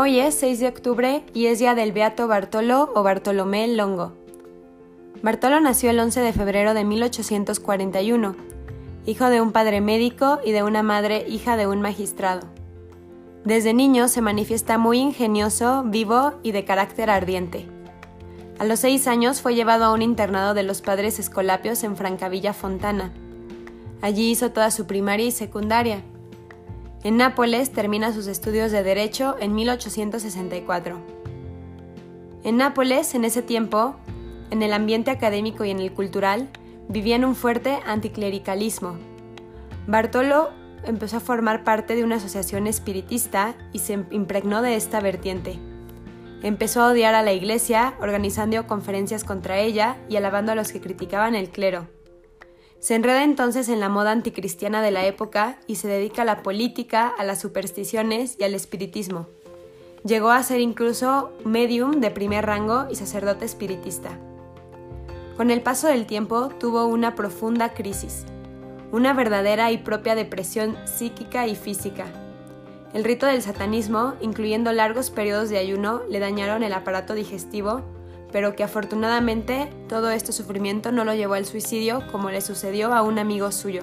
Hoy es 6 de octubre y es día del Beato Bartolo o Bartolomé Longo. Bartolo nació el 11 de febrero de 1841, hijo de un padre médico y de una madre hija de un magistrado. Desde niño se manifiesta muy ingenioso, vivo y de carácter ardiente. A los seis años fue llevado a un internado de los padres escolapios en Francavilla Fontana. Allí hizo toda su primaria y secundaria. En Nápoles termina sus estudios de Derecho en 1864. En Nápoles, en ese tiempo, en el ambiente académico y en el cultural, vivían un fuerte anticlericalismo. Bartolo empezó a formar parte de una asociación espiritista y se impregnó de esta vertiente. Empezó a odiar a la iglesia, organizando conferencias contra ella y alabando a los que criticaban el clero. Se enreda entonces en la moda anticristiana de la época y se dedica a la política, a las supersticiones y al espiritismo. Llegó a ser incluso medium de primer rango y sacerdote espiritista. Con el paso del tiempo tuvo una profunda crisis, una verdadera y propia depresión psíquica y física. El rito del satanismo, incluyendo largos periodos de ayuno, le dañaron el aparato digestivo pero que afortunadamente todo este sufrimiento no lo llevó al suicidio como le sucedió a un amigo suyo.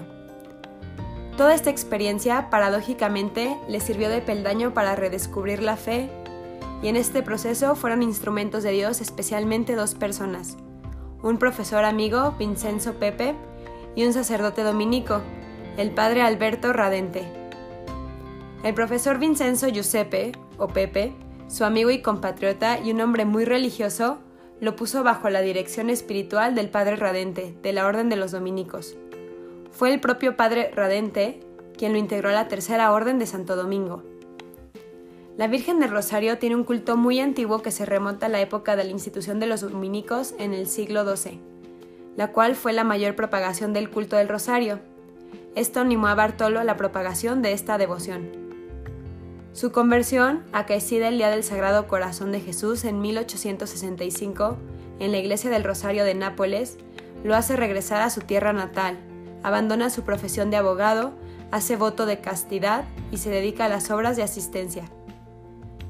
Toda esta experiencia, paradójicamente, le sirvió de peldaño para redescubrir la fe, y en este proceso fueron instrumentos de Dios especialmente dos personas, un profesor amigo, Vincenzo Pepe, y un sacerdote dominico, el padre Alberto Radente. El profesor Vincenzo Giuseppe, o Pepe, su amigo y compatriota y un hombre muy religioso, lo puso bajo la dirección espiritual del Padre Radente, de la Orden de los Dominicos. Fue el propio Padre Radente quien lo integró a la Tercera Orden de Santo Domingo. La Virgen del Rosario tiene un culto muy antiguo que se remonta a la época de la institución de los dominicos en el siglo XII, la cual fue la mayor propagación del culto del Rosario. Esto animó a Bartolo a la propagación de esta devoción. Su conversión, acaecida el día del Sagrado Corazón de Jesús en 1865 en la iglesia del Rosario de Nápoles, lo hace regresar a su tierra natal, abandona su profesión de abogado, hace voto de castidad y se dedica a las obras de asistencia.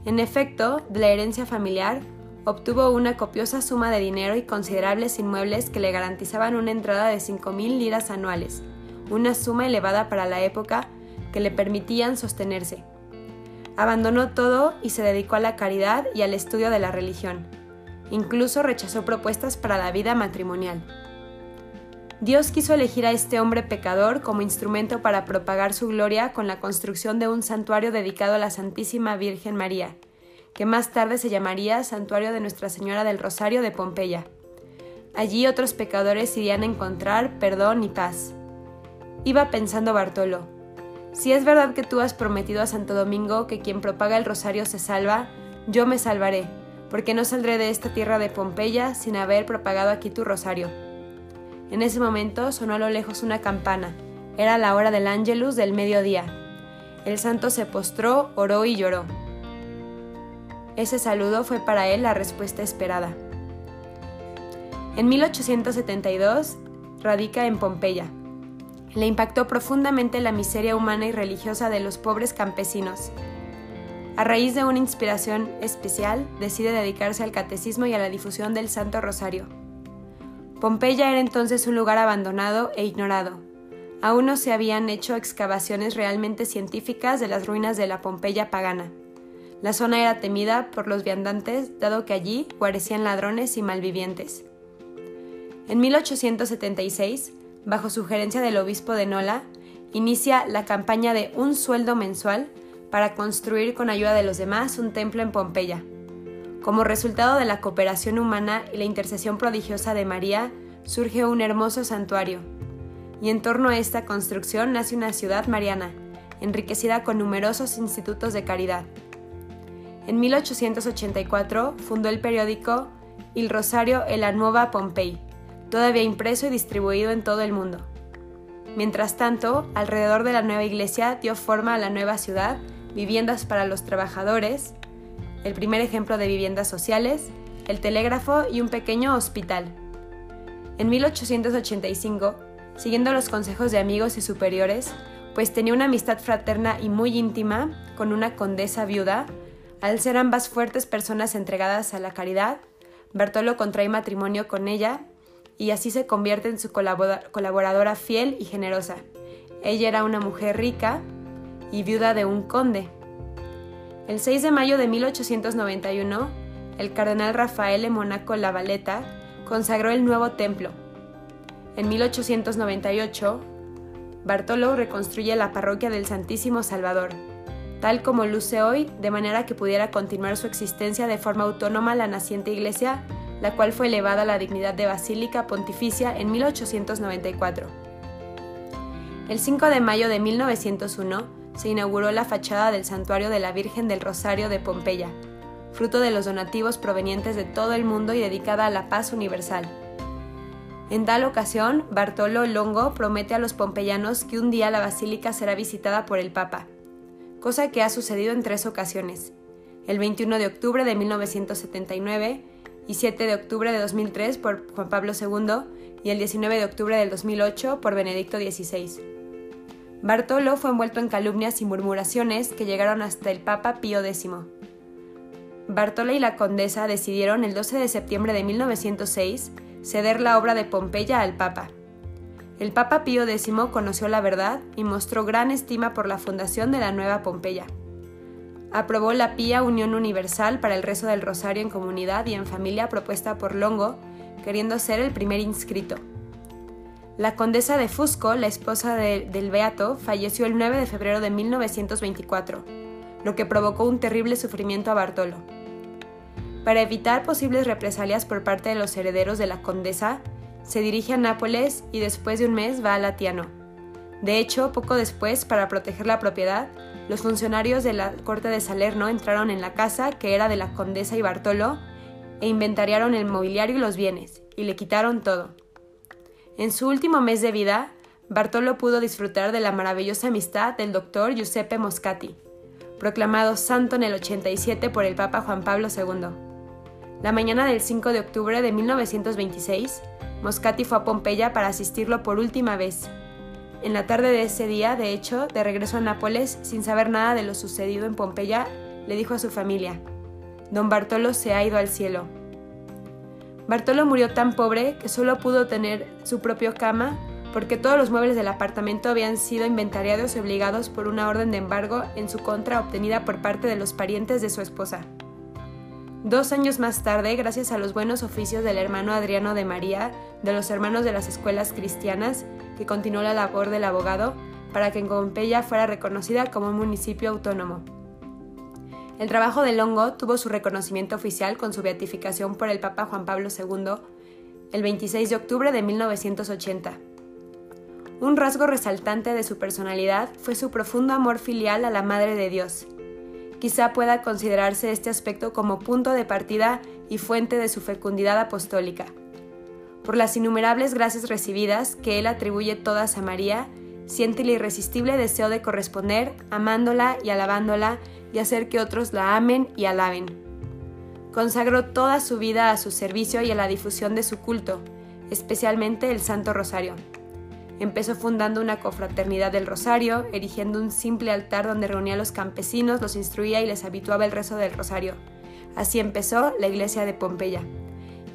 En efecto, de la herencia familiar, obtuvo una copiosa suma de dinero y considerables inmuebles que le garantizaban una entrada de 5.000 liras anuales, una suma elevada para la época que le permitían sostenerse. Abandonó todo y se dedicó a la caridad y al estudio de la religión. Incluso rechazó propuestas para la vida matrimonial. Dios quiso elegir a este hombre pecador como instrumento para propagar su gloria con la construcción de un santuario dedicado a la Santísima Virgen María, que más tarde se llamaría Santuario de Nuestra Señora del Rosario de Pompeya. Allí otros pecadores irían a encontrar perdón y paz. Iba pensando Bartolo, si es verdad que tú has prometido a Santo Domingo que quien propaga el rosario se salva, yo me salvaré, porque no saldré de esta tierra de Pompeya sin haber propagado aquí tu rosario. En ese momento sonó a lo lejos una campana. Era la hora del ángelus del mediodía. El santo se postró, oró y lloró. Ese saludo fue para él la respuesta esperada. En 1872 radica en Pompeya, le impactó profundamente la miseria humana y religiosa de los pobres campesinos. A raíz de una inspiración especial, decide dedicarse al catecismo y a la difusión del Santo Rosario. Pompeya era entonces un lugar abandonado e ignorado. Aún no se habían hecho excavaciones realmente científicas de las ruinas de la Pompeya pagana. La zona era temida por los viandantes, dado que allí guarecían ladrones y malvivientes. En 1876, bajo sugerencia del obispo de Nola, inicia la campaña de un sueldo mensual para construir con ayuda de los demás un templo en Pompeya. Como resultado de la cooperación humana y la intercesión prodigiosa de María, surge un hermoso santuario. Y en torno a esta construcción nace una ciudad mariana, enriquecida con numerosos institutos de caridad. En 1884 fundó el periódico Il Rosario e la Nuova Pompei, todavía impreso y distribuido en todo el mundo. Mientras tanto, alrededor de la nueva iglesia dio forma a la nueva ciudad, viviendas para los trabajadores, el primer ejemplo de viviendas sociales, el telégrafo y un pequeño hospital. En 1885, siguiendo los consejos de amigos y superiores, pues tenía una amistad fraterna y muy íntima con una condesa viuda, Al ser ambas fuertes personas entregadas a la caridad, Bartolo contrae matrimonio con ella y así se convierte en su colaboradora fiel y generosa. Ella era una mujer rica y viuda de un conde. El 6 de mayo de 1891, el cardenal Rafael de Monaco Lavaleta consagró el nuevo templo. En 1898, Bartolo reconstruye la parroquia del Santísimo Salvador, tal como luce hoy, de manera que pudiera continuar su existencia de forma autónoma la naciente iglesia, la cual fue elevada a la dignidad de basílica pontificia en 1894. El 5 de mayo de 1901 se inauguró la fachada del Santuario de la Virgen del Rosario de Pompeya, fruto de los donativos provenientes de todo el mundo y dedicada a la paz universal. En tal ocasión, Bartolo Longo promete a los pompeyanos que un día la basílica será visitada por el Papa, cosa que ha sucedido en tres ocasiones, el 21 de octubre de 1979 y 7 de octubre de 2003 por Juan Pablo II y el 19 de octubre del 2008 por Benedicto XVI. Bartolo fue envuelto en calumnias y murmuraciones que llegaron hasta el Papa Pío X. Bartolo y la condesa decidieron el 12 de septiembre de 1906 ceder la obra de Pompeya al Papa. El Papa Pío X conoció la verdad y mostró gran estima por la fundación de la nueva Pompeya. Aprobó la Pía Unión Universal para el rezo del rosario en comunidad y en familia propuesta por Longo, queriendo ser el primer inscrito. La condesa de Fusco, la esposa del Beato, falleció el 9 de febrero de 1924, lo que provocó un terrible sufrimiento a Bartolo. Para evitar posibles represalias por parte de los herederos de la condesa, se dirige a Nápoles y después de un mes va a Latiano. De hecho, poco después, para proteger la propiedad, los funcionarios de la corte de Salerno entraron en la casa que era de la condesa y Bartolo e inventariaron el mobiliario y los bienes, y le quitaron todo. En su último mes de vida, Bartolo pudo disfrutar de la maravillosa amistad del doctor Giuseppe Moscati, proclamado santo en el 87 por el Papa Juan Pablo II. La mañana del 5 de octubre de 1926, Moscati fue a Pompeya para asistirlo por última vez. En la tarde de ese día, de hecho, de regreso a Nápoles, sin saber nada de lo sucedido en Pompeya, le dijo a su familia, Don Bartolo se ha ido al cielo. Bartolo murió tan pobre que solo pudo tener su propia cama porque todos los muebles del apartamento habían sido inventariados y obligados por una orden de embargo en su contra obtenida por parte de los parientes de su esposa. Dos años más tarde, gracias a los buenos oficios del hermano Adriano de María, de los hermanos de las escuelas cristianas, que continuó la labor del abogado para que Pompeya fuera reconocida como un municipio autónomo. El trabajo de Longo tuvo su reconocimiento oficial con su beatificación por el Papa Juan Pablo II el 26 de octubre de 1980. Un rasgo resaltante de su personalidad fue su profundo amor filial a la Madre de Dios, quizá pueda considerarse este aspecto como punto de partida y fuente de su fecundidad apostólica. Por las innumerables gracias recibidas que él atribuye todas a María, siente el irresistible deseo de corresponder, amándola y alabándola y hacer que otros la amen y alaben. Consagró toda su vida a su servicio y a la difusión de su culto, especialmente el Santo Rosario. Empezó fundando una confraternidad del Rosario, erigiendo un simple altar donde reunía a los campesinos, los instruía y les habituaba el rezo del Rosario. Así empezó la iglesia de Pompeya.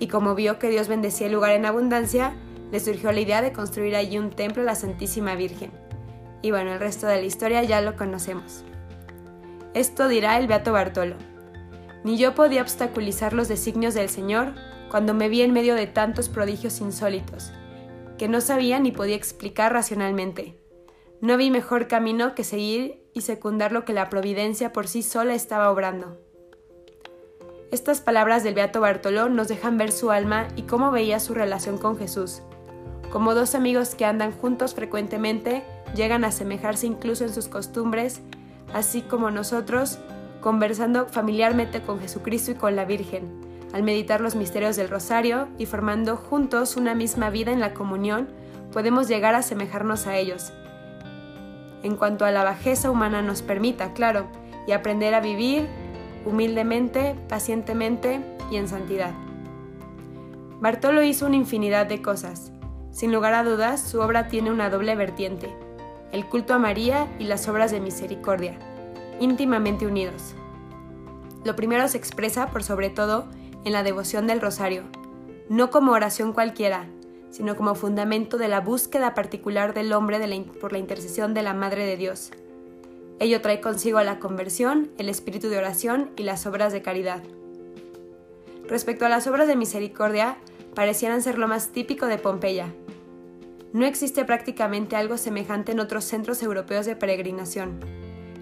Y como vio que Dios bendecía el lugar en abundancia, le surgió la idea de construir allí un templo a la Santísima Virgen. Y bueno, el resto de la historia ya lo conocemos. Esto dirá el Beato Bartolo. Ni yo podía obstaculizar los designios del Señor cuando me vi en medio de tantos prodigios insólitos que no sabía ni podía explicar racionalmente. No vi mejor camino que seguir y secundar lo que la providencia por sí sola estaba obrando. Estas palabras del Beato Bartoló nos dejan ver su alma y cómo veía su relación con Jesús. Como dos amigos que andan juntos frecuentemente, llegan a asemejarse incluso en sus costumbres, así como nosotros, conversando familiarmente con Jesucristo y con la Virgen, al meditar los misterios del rosario y formando juntos una misma vida en la comunión, podemos llegar a asemejarnos a ellos. En cuanto a la bajeza humana nos permita, claro, y aprender a vivir humildemente, pacientemente y en santidad. Bartolo hizo una infinidad de cosas. Sin lugar a dudas, su obra tiene una doble vertiente, el culto a María y las obras de misericordia, íntimamente unidos. Lo primero se expresa, por sobre todo, en la devoción del rosario, no como oración cualquiera, sino como fundamento de la búsqueda particular del hombre por la intercesión de la Madre de Dios. Ello trae consigo la conversión, el espíritu de oración y las obras de caridad. Respecto a las obras de misericordia, parecieran ser lo más típico de Pompeya. No existe prácticamente algo semejante en otros centros europeos de peregrinación.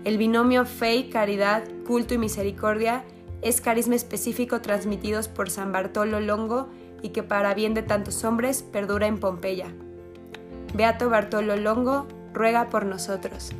El binomio fe caridad, culto y misericordia es carisma específico transmitidos por San Bartolo Longo y que para bien de tantos hombres perdura en Pompeya. Beato Bartolo Longo, ruega por nosotros.